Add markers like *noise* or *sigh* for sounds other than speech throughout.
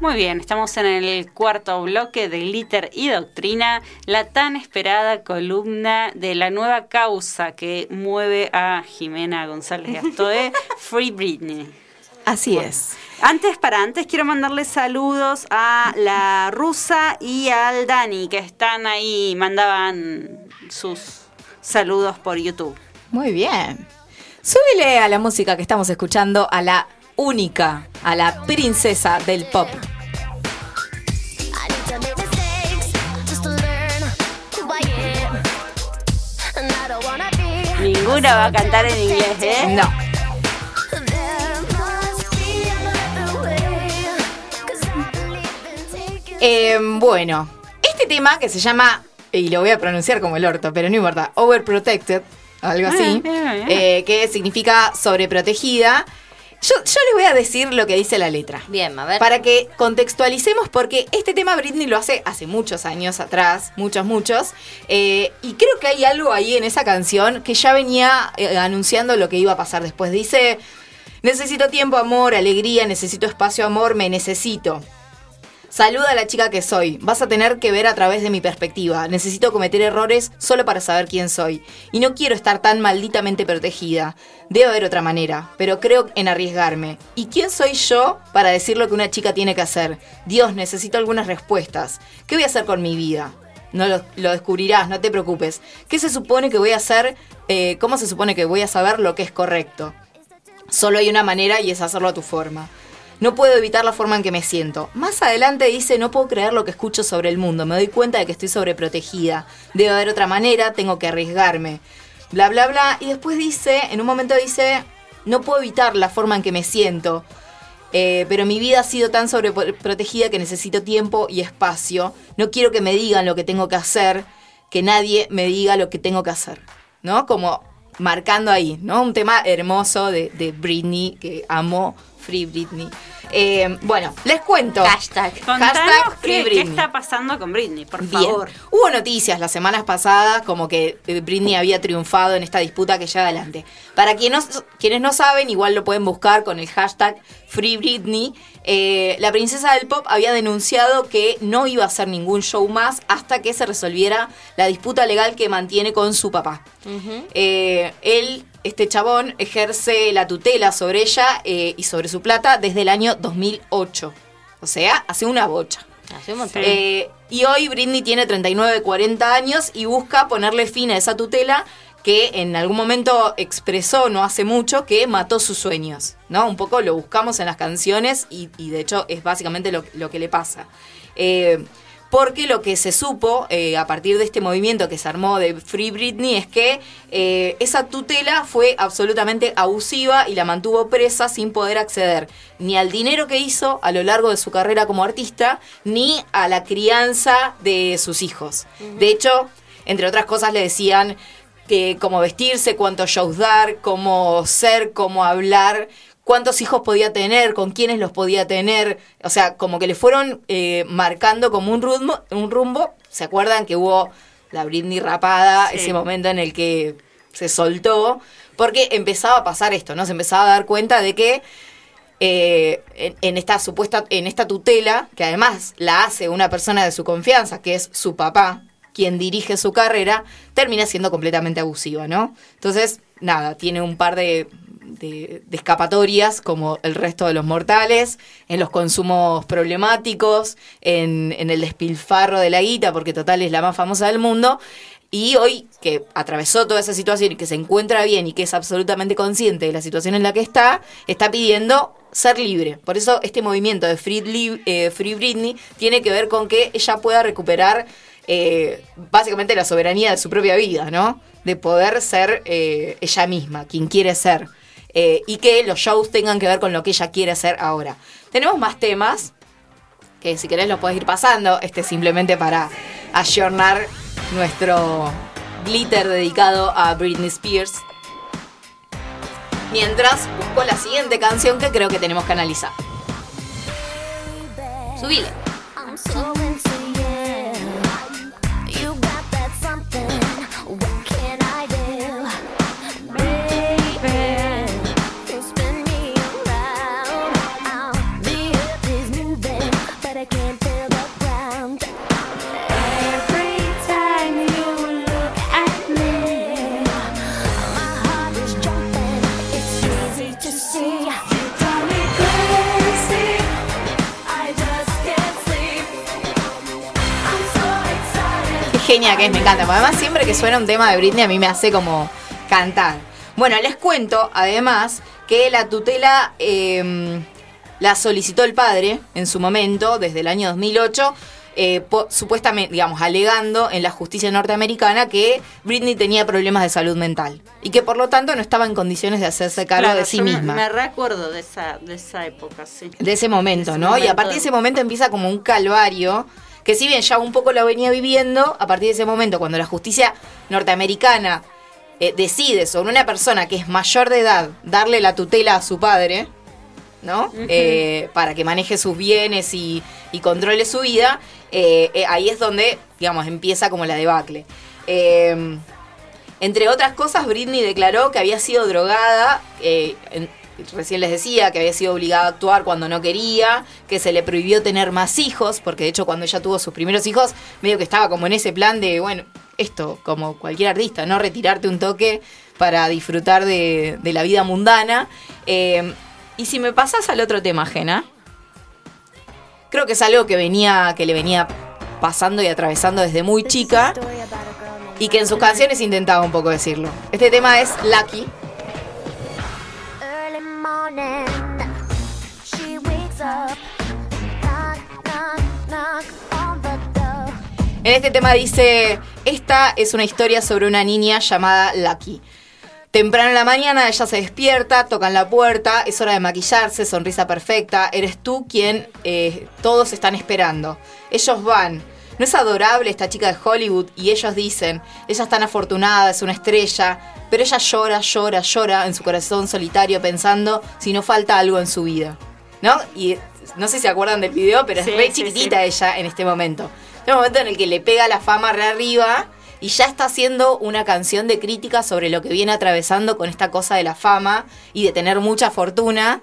Muy bien, estamos en el cuarto bloque de Glitter y Doctrina, la tan esperada columna de la nueva causa que mueve a Jimena González Gastoe, *laughs* Free Britney. Así es. Antes, para antes, quiero mandarle saludos a la rusa y al Dani, que están ahí, mandaban sus saludos por YouTube. Muy bien. Súbile a la música que estamos escuchando a la única, a la princesa del pop. Ninguna va a cantar en inglés, ¿eh? No. Eh, bueno, este tema que se llama, y lo voy a pronunciar como el orto, pero no importa, Overprotected, algo así, Ah, bien, bien. eh, que significa sobreprotegida. Yo, yo les voy a decir lo que dice la letra. Bien, a ver. Para que contextualicemos, porque este tema Britney lo hace hace muchos años atrás, muchos, muchos, eh, y creo que hay algo ahí en esa canción que ya venía eh, anunciando lo que iba a pasar después. Dice, necesito tiempo, amor, alegría, necesito espacio, amor, me necesito. Saluda a la chica que soy. Vas a tener que ver a través de mi perspectiva. Necesito cometer errores solo para saber quién soy. Y no quiero estar tan malditamente protegida. Debe haber otra manera, pero creo en arriesgarme. ¿Y quién soy yo para decir lo que una chica tiene que hacer? Dios, necesito algunas respuestas. ¿Qué voy a hacer con mi vida? No lo, descubrirás, no te preocupes. ¿Qué se supone que voy a hacer? Eh, ¿Cómo se supone que voy a saber lo que es correcto? Solo hay una manera y es hacerlo a tu forma. No puedo evitar la forma en que me siento. Más adelante dice, no puedo creer lo que escucho sobre el mundo. Me doy cuenta de que estoy sobreprotegida. Debe haber otra manera, tengo que arriesgarme. Bla, bla, bla. Y después dice, en un momento dice, no puedo evitar la forma en que me siento. Eh, pero mi vida ha sido tan sobreprotegida que necesito tiempo y espacio. No quiero que me digan lo que tengo que hacer, que nadie me diga lo que tengo que hacer. ¿No? Como marcando ahí, ¿no? Un tema hermoso de, de Britney, que amo Free Britney. Eh, bueno, les cuento. Hashtag. Contanos Hashtag Free qué, qué Britney. está pasando con Britney, por Bien. favor. Hubo noticias las semanas pasadas como que eh, Britney había triunfado en esta disputa que ya adelante. Para quienes no, quienes no saben, igual lo pueden buscar con el hashtag Free Britney. eh, la princesa del pop había denunciado que no iba a hacer ningún show más hasta que se resolviera la disputa legal que mantiene con su papá. Eh, él, este chabón, ejerce la tutela sobre ella eh, y sobre su plata desde el año 2008. O sea, hace una bocha. Hace un montón. Y hoy Britney tiene 39, 40 años y busca ponerle fin a esa tutela que en algún momento expresó no hace mucho que mató sus sueños, ¿no? Un poco lo buscamos en las canciones y, y de hecho es básicamente lo, lo que le pasa. Eh, porque lo que se supo eh, a partir de este movimiento que se armó de Free Britney es que eh, esa tutela fue absolutamente abusiva y la mantuvo presa sin poder acceder ni al dinero que hizo a lo largo de su carrera como artista, ni a la crianza de sus hijos. De hecho, entre otras cosas le decían que cómo vestirse, cuántos shows dar, cómo ser, cómo hablar, cuántos hijos podía tener, con quiénes los podía tener. O sea, como que le fueron eh, marcando como un rumbo, un rumbo. ¿Se acuerdan que hubo la Britney rapada, Sí. ese momento en el que se soltó? Porque empezaba a pasar esto, ¿no? Se empezaba a dar cuenta de que eh, en, en esta supuesta, en esta tutela, que además la hace una persona de su confianza, que es su papá, quien dirige su carrera, termina siendo completamente abusiva, ¿no? Entonces, nada, tiene un par de, escapatorias como el resto de los mortales, en los consumos problemáticos, en, en el despilfarro de la guita, porque total es la más famosa del mundo. Y hoy que atravesó toda esa situación y que se encuentra bien y que es absolutamente consciente de la situación en la que está, está pidiendo ser libre. Por eso este movimiento de Free, eh, Free Britney tiene que ver con que ella pueda recuperar eh, básicamente la soberanía de su propia vida, ¿no? De poder ser eh, ella misma, quien quiere ser. Eh, y que los shows tengan que ver con lo que ella quiere hacer ahora. Tenemos más temas, que si querés los podés ir pasando. Este es simplemente para ayornar nuestro glitter dedicado a Britney Spears. Mientras busco la siguiente canción que creo que tenemos que analizar. Subile. Genia que es, me encanta. Además, siempre que suena un tema de Britney a mí me hace como cantar. Bueno, les cuento, además, que la tutela eh, la solicitó el padre en su momento, desde el año 2008, eh, po- supuestamente, digamos, alegando en la justicia norteamericana que Britney tenía problemas de salud mental y que por lo tanto no estaba en condiciones de hacerse cargo Claro, de sí yo misma. Me, recuerdo de esa, de esa época, sí. de ese momento, De ese ¿no? y a partir de- ese momento empieza como un calvario, que si bien ya un poco lo venía viviendo, a partir de ese momento, cuando la justicia norteamericana eh, decide sobre una persona que es mayor de edad darle la tutela a su padre, ¿no? Eh, para que maneje sus bienes y, y controle su vida, eh, eh, ahí es donde, digamos, empieza como la debacle. Eh, entre otras cosas, Britney declaró que había sido drogada, en- recién les decía que había sido obligada a actuar cuando no quería, que se le prohibió tener más hijos, porque de hecho cuando ella tuvo sus primeros hijos, medio que estaba como en ese plan de, bueno, esto, como cualquier artista, ¿no? Retirarte un toque para disfrutar de, de la vida mundana. Eh, y si me pasas al otro tema, Jena, creo que es algo que venía, que le venía pasando y atravesando desde muy chica y que en sus canciones intentaba un poco decirlo. Este tema es Lucky. En este tema dice, esta es una historia sobre una niña llamada Lucky. Temprano en la mañana ella se despierta, tocan la puerta, es hora de maquillarse, sonrisa perfecta, eres tú quien eh, todos están esperando. Ellos van. ¿No es adorable esta chica de Hollywood? Y ellos dicen, ella es tan afortunada, es una estrella, pero ella llora, llora, llora en su corazón solitario pensando si no falta algo en su vida. ¿No? Y no sé si se acuerdan del video, pero Sí, es re sí, chiquitita sí. ella en este momento. Es un momento en el que le pega la fama re arriba y ya está haciendo una canción de crítica sobre lo que viene atravesando con esta cosa de la fama y de tener mucha fortuna.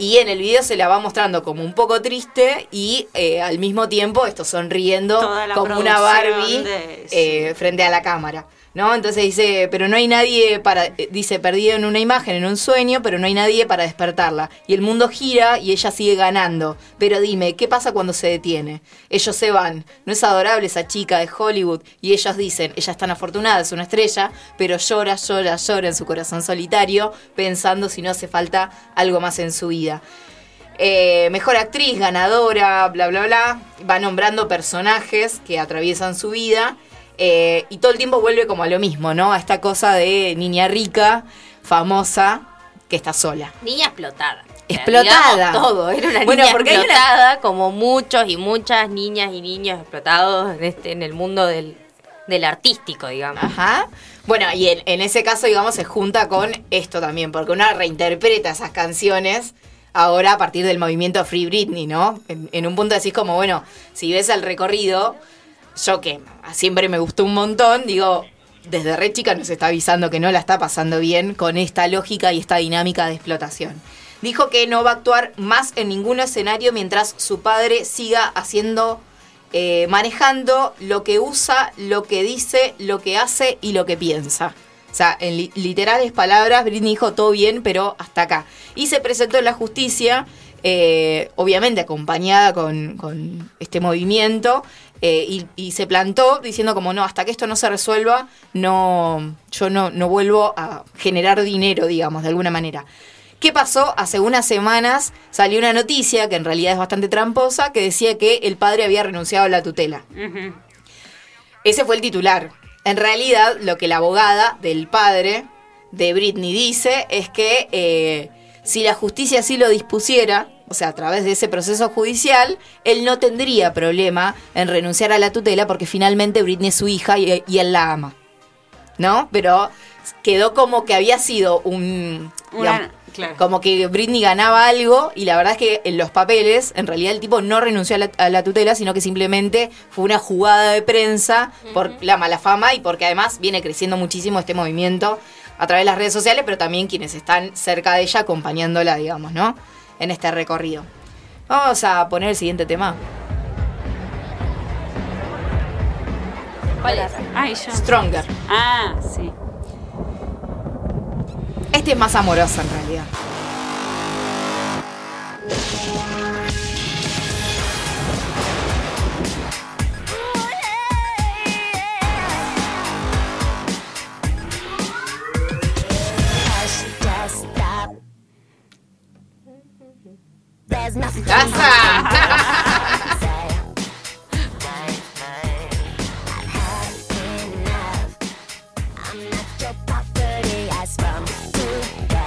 Y en el video se la va mostrando como un poco triste y eh, al mismo tiempo esto sonriendo como una Barbie de- eh, frente a la cámara. ¿No? Entonces dice, pero no hay nadie para, eh, dice, perdido en una imagen, en un sueño, pero no hay nadie para despertarla. Y el mundo gira y ella sigue ganando. Pero dime, ¿qué pasa cuando se detiene? Ellos se van. No es adorable esa chica de Hollywood. Y ellos dicen, ella es tan afortunada, es una estrella, pero llora, llora, llora en su corazón solitario, pensando si no hace falta algo más en su vida. Eh, mejor actriz, ganadora, bla, bla, bla. Va nombrando personajes que atraviesan su vida. Eh, y todo el tiempo vuelve como a lo mismo, ¿no? A esta cosa de niña rica, famosa, que está sola. Niña explotada. Explotada. Digamos todo, era una Bueno, niña porque hay una- explotada como muchos y muchas niñas y niños explotados en, este, en el mundo del, del artístico, digamos. Ajá. Bueno, y en, en ese caso, digamos, se junta con esto también, porque una reinterpreta esas canciones ahora a partir del movimiento Free Britney, ¿no? En, en un punto decís como, bueno, si ves el recorrido, yo que siempre me gustó un montón, digo, desde re chica nos está avisando que no la está pasando bien con esta lógica y esta dinámica de explotación. Dijo que no va a actuar más en ningún escenario mientras su padre siga haciendo, eh, manejando lo que usa, lo que dice, lo que hace y lo que piensa. O sea, en li- literales palabras, Britney dijo todo bien, pero hasta acá. Y se presentó en la justicia, eh, obviamente acompañada con este movimiento, eh, y, y se plantó diciendo como no, hasta que esto no se resuelva, no, yo no, no vuelvo a generar dinero, digamos, de alguna manera. ¿Qué pasó? Hace unas semanas salió una noticia, que en realidad es bastante tramposa, que decía que el padre había renunciado a la tutela. Ese fue el titular. En realidad, lo que la abogada del padre de Britney dice es que eh, si la justicia así lo dispusiera, o sea, a través de ese proceso judicial, él no tendría problema en renunciar a la tutela porque finalmente Britney es su hija y, y él la ama. ¿No? Pero quedó como que había sido un... Una- digamos, claro. como que Britney ganaba algo y la verdad es que en los papeles, en realidad el tipo no renunció a la, a la tutela, sino que simplemente fue una jugada de prensa por la mala fama y porque además viene creciendo muchísimo este movimiento a través de las redes sociales, pero también quienes están cerca de ella acompañándola, digamos, ¿no? en este recorrido. Vamos a poner el siguiente tema. ¿Cuál? Ay, yo. Stronger. Ah, sí. Este es más amoroso en realidad.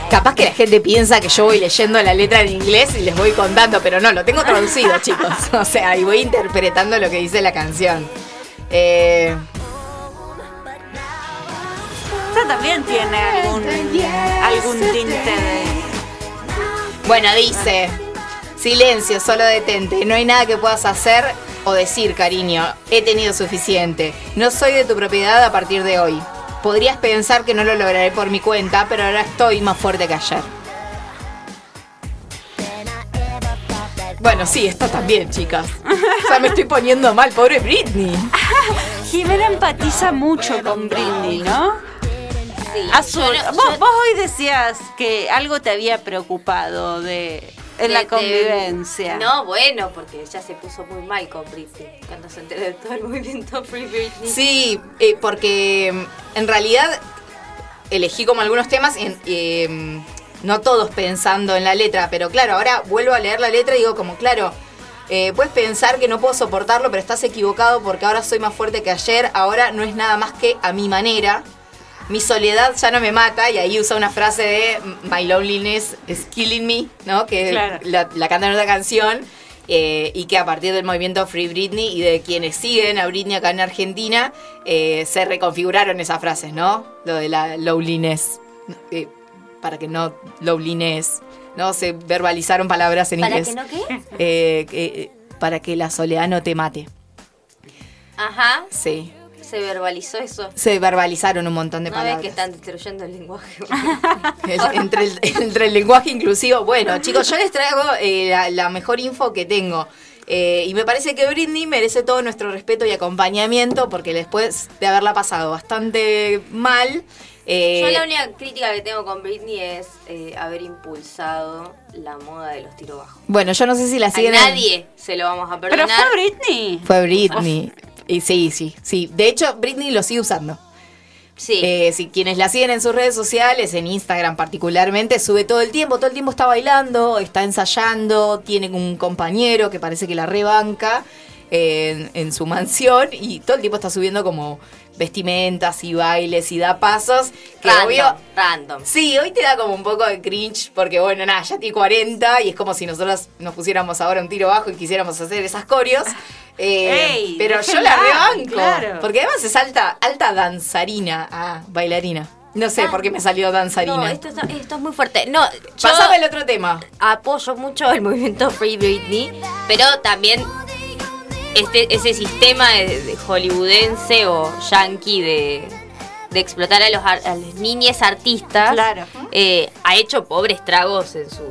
Capaz que la gente piensa que yo voy leyendo la letra en inglés y les voy contando, pero no, lo tengo traducido, *laughs* chicos. *laughs* O sea, y voy interpretando lo que dice la canción. Eh, Esta también tiene algún, algún tinte. Bueno, dice silencio, solo detente. No hay nada que puedas hacer o decir, cariño. He tenido suficiente. No soy de tu propiedad a partir de hoy. Podrías pensar que no lo lograré por mi cuenta, pero ahora estoy más fuerte que ayer. Bueno, sí, esto también, chicas. O sea, me estoy poniendo mal, pobre Britney. *laughs* Jimena empatiza mucho con Britney, ¿no? Sí, Azul, yo no- vos, yo- vos hoy decías que algo te había preocupado de en de- la de- convivencia. no, bueno, porque ella se puso muy mal con Britney cuando se enteró de todo el movimiento *laughs* Free Britney. Sí, eh, porque mm, en realidad elegí como algunos temas, en- eh, no todos pensando en la letra, pero claro, ahora vuelvo a leer la letra y digo como, claro, eh, puedes pensar que no puedo soportarlo, pero estás equivocado porque ahora soy más fuerte que ayer, ahora no es nada más que a mi manera. Mi soledad ya no me mata, y ahí usa una frase de My loneliness is killing me, ¿no? Que Claro. la, la canta en otra canción. eh, y que a partir del movimiento Free Britney y de quienes siguen a Britney acá en Argentina, eh, se reconfiguraron esas frases, ¿no? Lo de la loneliness. eh, para que no, loneliness, ¿no? Se verbalizaron palabras en ¿Para inglés. que no qué? Eh, eh, para que la soledad no te mate. Ajá, Sí. Se verbalizó eso. Se verbalizaron un montón de No ves palabras. que están destruyendo el lenguaje. *laughs* El- entre, el, entre el lenguaje inclusivo. Bueno, chicos, yo les traigo eh, la, la mejor info que tengo. Eh, y me parece que Britney merece todo nuestro respeto y acompañamiento porque después de haberla pasado bastante mal. eh, Yo la única crítica que tengo con Britney es eh, haber impulsado la moda de los tiros bajos. bueno, yo no sé si la A siguen. en- nadie se lo vamos a Pero perdonar. fue Britney. Fue Britney. Y sí, sí, sí. De hecho, Britney lo sigue usando. Sí. Eh, si quienes la siguen en sus redes sociales, en Instagram particularmente, sube todo el tiempo, todo el tiempo está bailando, está ensayando, tiene un compañero que parece que la rebanca en, en su mansión y todo el tiempo está subiendo como vestimentas y bailes y da pasos. Que random, obvio, random. Sí, hoy te da como un poco de cringe porque, bueno, nada, ya tiene 40 y es como si nosotros nos pusiéramos ahora un tiro bajo y quisiéramos hacer esas coreos. Eh, Ey, pero yo la rebanco. claro. Porque además es alta, alta danzarina. Ah, bailarina. No sé Ah, por qué me salió danzarina. No, esto, es muy fuerte. No, yo Pasame el otro tema. apoyo mucho el movimiento Free Britney, pero también este, ese sistema de, de hollywoodense o yankee de, de explotar a los a las niñas artistas Claro. eh, ha hecho pobres estragos en su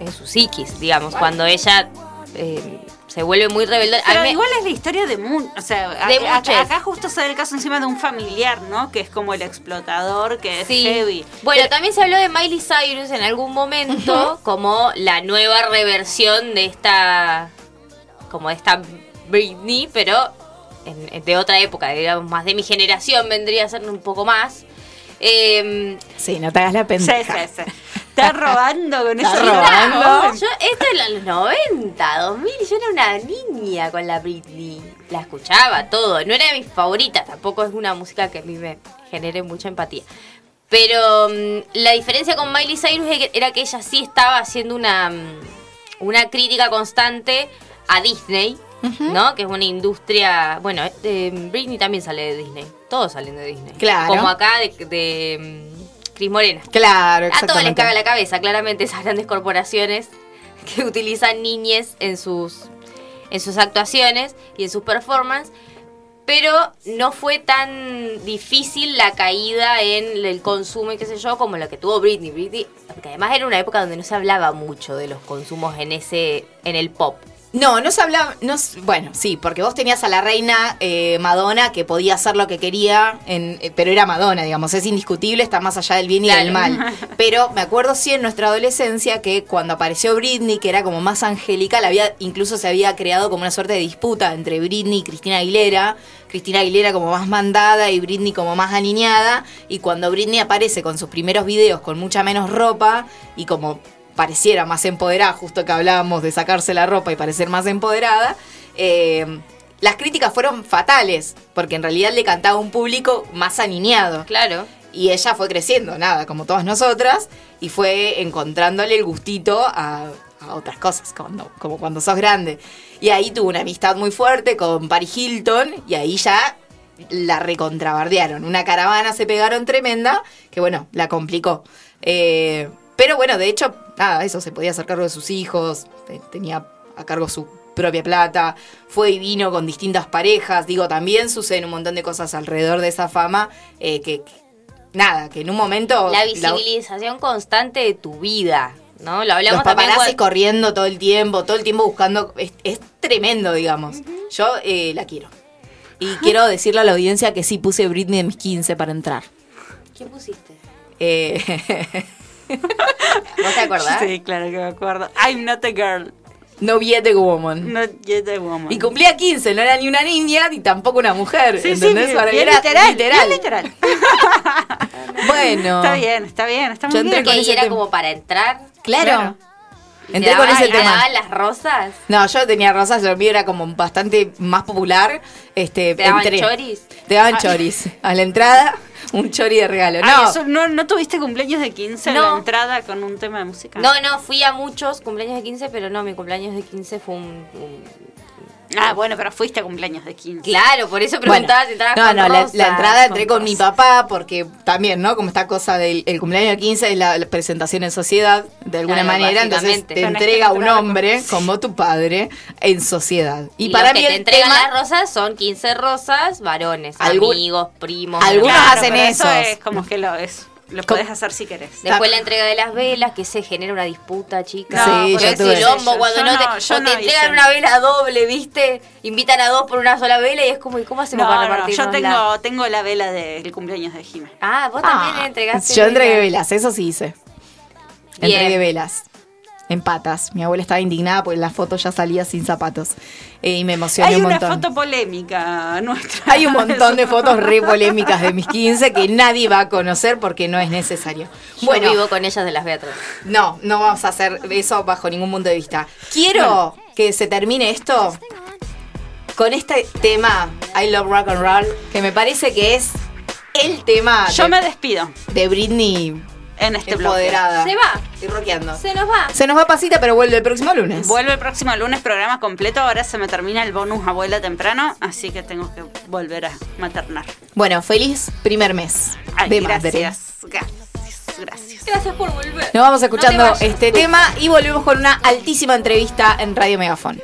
en su psiquis, digamos, cuando ella eh, se vuelve muy rebelde. Pero me- igual es la historia de Moon. O sea, a- De a- muchos. acá justo se ve el caso encima de un familiar, ¿no? Que es como el explotador, que es Sí. heavy. Bueno, también se habló de Miley Cyrus en algún momento como la nueva reversión de esta como de esta Britney, pero en- en- de otra época, digamos, más de mi generación vendría a ser un poco más. Eh, Sí, no te hagas la Sí, pendeja. sí, sí. Está robando con Está eso. robando. yo, esto en los 90, 2000, yo era una niña con la Britney. La escuchaba todo. No era de mis favoritas, tampoco es una música que a mí me genere mucha empatía. Pero mm, la diferencia con Miley Cyrus era que ella sí estaba haciendo una, mm, una crítica constante a Disney, ¿no? Que es una industria. Bueno, eh, Britney también sale de Disney. Todos salen de Disney. Claro. Como acá de, de mm, Cris Morena. Claro, A todos les exactamente. caga la cabeza, claramente, esas grandes corporaciones *laughs* que utilizan niñes en sus, en sus actuaciones y en sus performances. Pero no fue tan difícil la caída en el consumo y qué sé yo, como la que tuvo Britney. Britney, porque además era una época donde no se hablaba mucho de los consumos en ese, en el pop. No, no se hablaba. No, bueno, sí, porque vos tenías a la reina eh, Madonna que podía hacer lo que quería, en- eh, pero era Madonna, digamos, es indiscutible, está más allá del bien y del mal. *laughs* Pero me acuerdo sí en nuestra adolescencia que cuando apareció Britney, que era como más angelical, había, incluso se había creado como una suerte de disputa entre Britney y Cristina Aguilera. Cristina Aguilera como más mandada y Britney como más aniñada. Y cuando Britney aparece con sus primeros videos con mucha menos ropa y como pareciera más empoderada, justo que hablábamos de sacarse la ropa y parecer más empoderada, eh, las críticas fueron fatales, porque en realidad le cantaba a un público más aniñado. Claro. Y ella fue creciendo, nada, como todas nosotras, y fue encontrándole el gustito a, a otras cosas, cuando, como cuando sos grande. Y ahí tuvo una amistad muy fuerte con Paris Hilton, y ahí ya la recontrabardearon. Una caravana se pegaron tremenda, que bueno, la complicó. Eh, pero bueno, de hecho, nada, eso, se podía hacer cargo de sus hijos, te- tenía a cargo su propia plata, fue y vino con distintas parejas, digo, también suceden un montón de cosas alrededor de esa fama, eh, que, que- nada, que en un momento... La la- visibilización constante de tu vida, ¿no? Lo los hablamos también paparazzis cuando- corriendo todo el tiempo, todo el tiempo buscando. Es, es tremendo, digamos. Yo eh, la quiero. Y quiero *laughs* decirle a la audiencia que sí puse Britney de mis 15 para entrar. ¿Qué pusiste? Eh, *laughs* ¿Vos te acordás? Sí, claro que me acuerdo. I'm not a girl, no yet a woman. not yet a woman. Y cumplía 15, no era ni una niña ni tampoco una mujer. Sí, sí, ¿Entendés? bien, Para mí bien era literal, bien literal. *laughs* Bueno. Está bien, está bien, está Yo muy entré bien. con Que ese era tema. como para entrar. Claro. Claro. y Entré te con ese te tema. daban las rosas. No, yo tenía rosas, lo mío era como bastante más popular. Este, ¿Te daban entré. choris? Te daban choris. A la entrada, un chori de regalo. Ay, No, eso, ¿no, ¿no tuviste cumpleaños de 15 en No. la entrada con un tema de música? No, no, fui a muchos cumpleaños de 15, pero no, mi cumpleaños de 15 fue un... un- Ah, bueno, pero fuiste a cumpleaños de 15. Claro, por eso Bueno, preguntaba si entrabas no, con no, la, la entrada entré con con mi papá porque también, ¿no? Como esta cosa del el cumpleaños de 15 es la, la presentación en sociedad, de alguna Claro, manera, entonces te entrega un hombre como tu padre en sociedad. Y, Y, para los mí que te entregan tema, las rosas son 15 rosas, varones, Algún- amigos, primos. algunos. Claro, hacen eso es como que lo es. Lo podés hacer si querés. Después la entrega de las velas, que se genera una disputa, chicas. Sí, Porque yo tuve. quilombo Yo- cuando yo no te, no- yo o no te entregan una vela doble, ¿viste? Invitan a dos por una sola vela y es como, ¿y cómo hacemos No, para no, no, repartirnos yo tengo, tengo la vela del cumpleaños de Jimé. Ah, vos también Ah, le entregaste Yo entregué velas. velas, eso sí hice. Bien. Entregué velas. En patas. Mi abuela estaba indignada porque la foto ya salía sin zapatos. Eh, y me emocioné Hay un una montón. foto polémica nuestra. Hay un montón de fotos re polémicas de mis 15 que nadie va a conocer porque no es necesario. Yo Bueno, vivo con ellas de las Beatriz. no, no vamos a hacer eso bajo ningún punto de vista. Quiero que se termine esto con este tema I Love Rock and Roll, que me parece que es el tema Yo de, me despido de Britney en este bloque. empoderada. Se va. Y rockeando. Se nos va. Se nos va pasita, pero vuelve el próximo lunes. Vuelve el próximo lunes, programa completo. Ahora se me termina el bonus abuela temprano, así que tengo que volver a maternar. Bueno, feliz primer mes Ay, de madre. gracias, gracias, gracias. Gracias por volver. Nos vamos escuchando No te vayas. este tema y volvemos con una altísima entrevista en Radio Megafón.